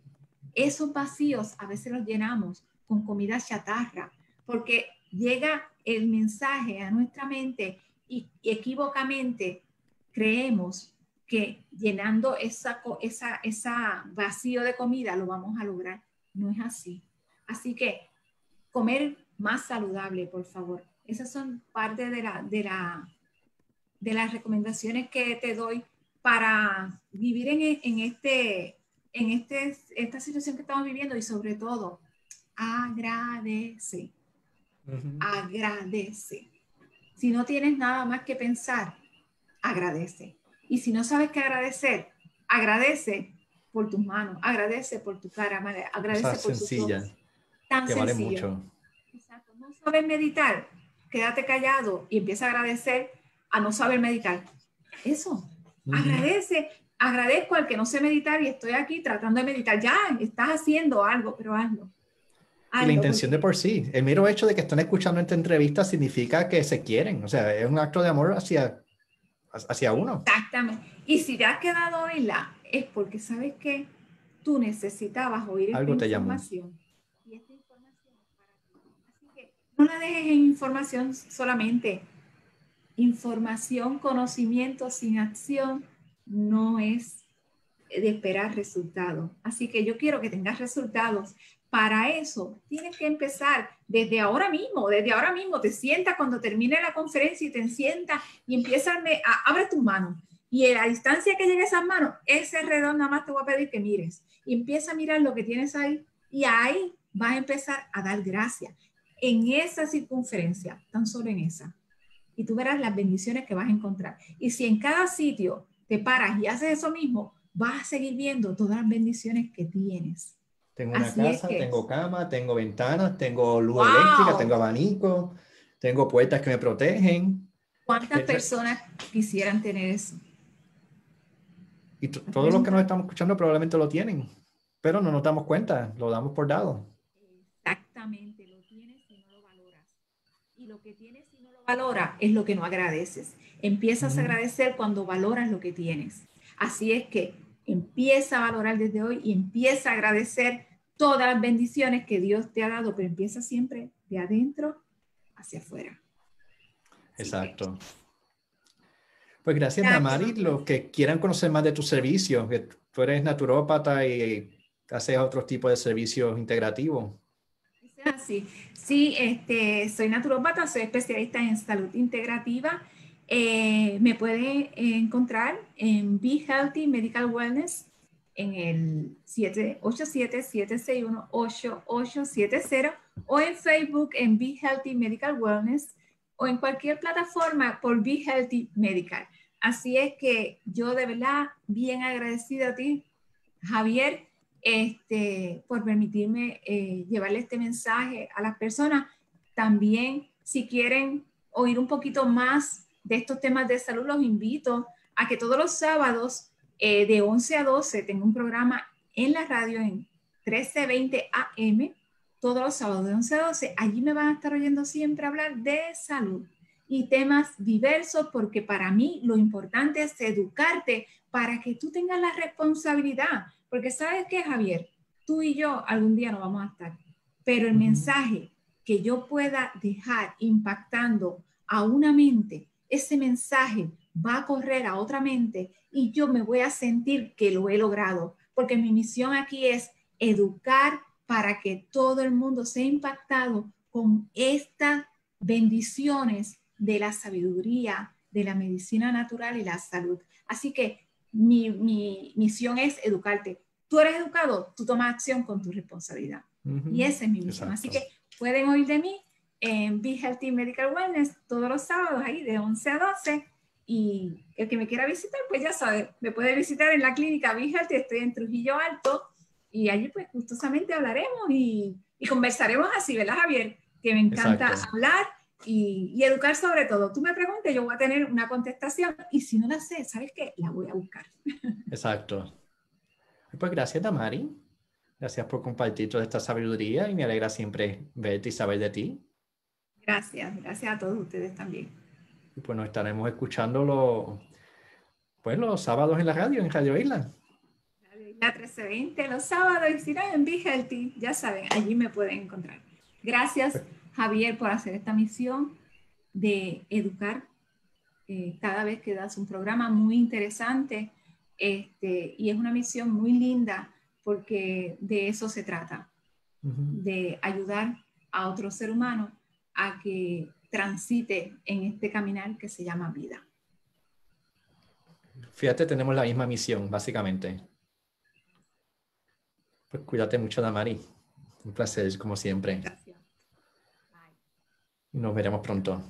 Esos vacíos a veces los llenamos con comida chatarra, porque llega el mensaje a nuestra mente y, equivocamente creemos que llenando esa, esa, esa vacío de comida lo vamos a lograr. No es así. Así que comer más saludable, por favor. Esas son parte de, la, de, la, de las recomendaciones que te doy para vivir en, en, este, en este, esta situación que estamos viviendo y sobre todo agradece agradece. Si no tienes nada más que pensar, agradece. Y si no sabes qué agradecer, agradece por tus manos, agradece por tu cara, agradece por sencilla, tus ojos. Tan que vale mucho. Exacto. No sabes meditar, quédate callado y empieza a agradecer a no saber meditar. Eso, agradece, agradezco al que no sé meditar y estoy aquí tratando de meditar. Ya, estás haciendo algo, pero hazlo. Y la intención de por sí, el mero hecho de que estén escuchando esta entrevista significa que se quieren, o sea, es un acto de amor hacia, hacia uno. Exactamente. Y si te has quedado oírla, es porque sabes que tú necesitabas oír esta información. Y esta información es para ti. Así que no la dejes en información solamente. Información, conocimiento sin acción no es de esperar resultados. Así que yo quiero que tengas resultados para eso tienes que empezar desde ahora mismo, desde ahora mismo. Te sientas cuando termine la conferencia y te sientas y empiezas a, abre tus manos. Y a la distancia que llegue esas manos, ese redondo nada más te voy a pedir que mires. Y empieza a mirar lo que tienes ahí. Y ahí vas a empezar a dar gracias. En esa circunferencia, tan solo en esa. Y tú verás las bendiciones que vas a encontrar. Y si en cada sitio te paras y haces eso mismo, vas a seguir viendo todas las bendiciones que tienes. Tengo una casa, tengo cama, tengo ventanas, tengo luz eléctrica, tengo abanico, tengo puertas que me protegen. ¿Cuántas personas quisieran tener eso? Y todos los que nos estamos escuchando probablemente lo tienen, pero no nos damos cuenta, lo damos por dado. Exactamente, lo tienes y no lo valoras. Y lo que tienes y no lo valoras es lo que no agradeces. Empiezas a agradecer cuando valoras lo que tienes. Así es que empieza a valorar desde hoy y empieza a agradecer todas las bendiciones que Dios te ha dado, pero empieza siempre de adentro hacia afuera. Exacto. Pues gracias, Damari. Los que quieran conocer más de tu servicio, que tú eres naturópata y haces otros tipos de servicios integrativos. Sí, sí este, soy naturópata, soy especialista en salud integrativa. Eh, me puede encontrar en Be Healthy Medical Wellness en el 787-761-8870 o en Facebook en Be Healthy Medical Wellness o en cualquier plataforma por Be Healthy Medical. Así es que yo de verdad bien agradecida a ti, Javier, este, por permitirme eh, llevarle este mensaje a las personas. También, si quieren oír un poquito más de estos temas de salud, los invito a que todos los sábados eh, de 11 a 12 tengo un programa en la radio en 1320 AM, todos los sábados de 11 a 12. Allí me van a estar oyendo siempre hablar de salud y temas diversos, porque para mí lo importante es educarte para que tú tengas la responsabilidad. Porque sabes que, Javier, tú y yo algún día no vamos a estar, pero el mensaje que yo pueda dejar impactando a una mente, ese mensaje va a correr a otra mente y yo me voy a sentir que lo he logrado, porque mi misión aquí es educar para que todo el mundo sea impactado con estas bendiciones de la sabiduría, de la medicina natural y la salud. Así que mi, misión es educarte. Tú eres educado, tú tomas acción con tu responsabilidad. Y esa es mi misión. Así que pueden oír de mí en Be Healthy Medical Wellness todos los sábados ahí de 11 a 12 y el que me quiera visitar, pues ya sabe, me puede visitar en la clínica Vigilante, estoy en Trujillo Alto, y allí pues gustosamente hablaremos y, y conversaremos así, ¿verdad, Javier? Que me encanta hablar y, y, educar sobre todo. Tú me preguntes, yo voy a tener una contestación, y si no la sé, ¿sabes qué? La voy a buscar. Exacto. Pues gracias, Tamari. Gracias por compartir toda esta sabiduría y me alegra siempre verte y saber de ti. Gracias, gracias a todos ustedes también pues nos estaremos escuchando los, pues, los sábados en la radio, en Radio Isla. Radio Isla 1320, los sábados, y si no, en Be Healthy, ya saben, allí me pueden encontrar. Gracias, Javier, por hacer esta misión de educar eh, cada vez que das un programa muy interesante este, y es una misión muy linda porque de eso se trata, de ayudar a otro ser humano a que transite en este caminar que se llama vida. Fíjate, tenemos la misma misión, básicamente. Pues cuídate mucho, Damari. Un placer, como siempre. Gracias. Nos veremos pronto.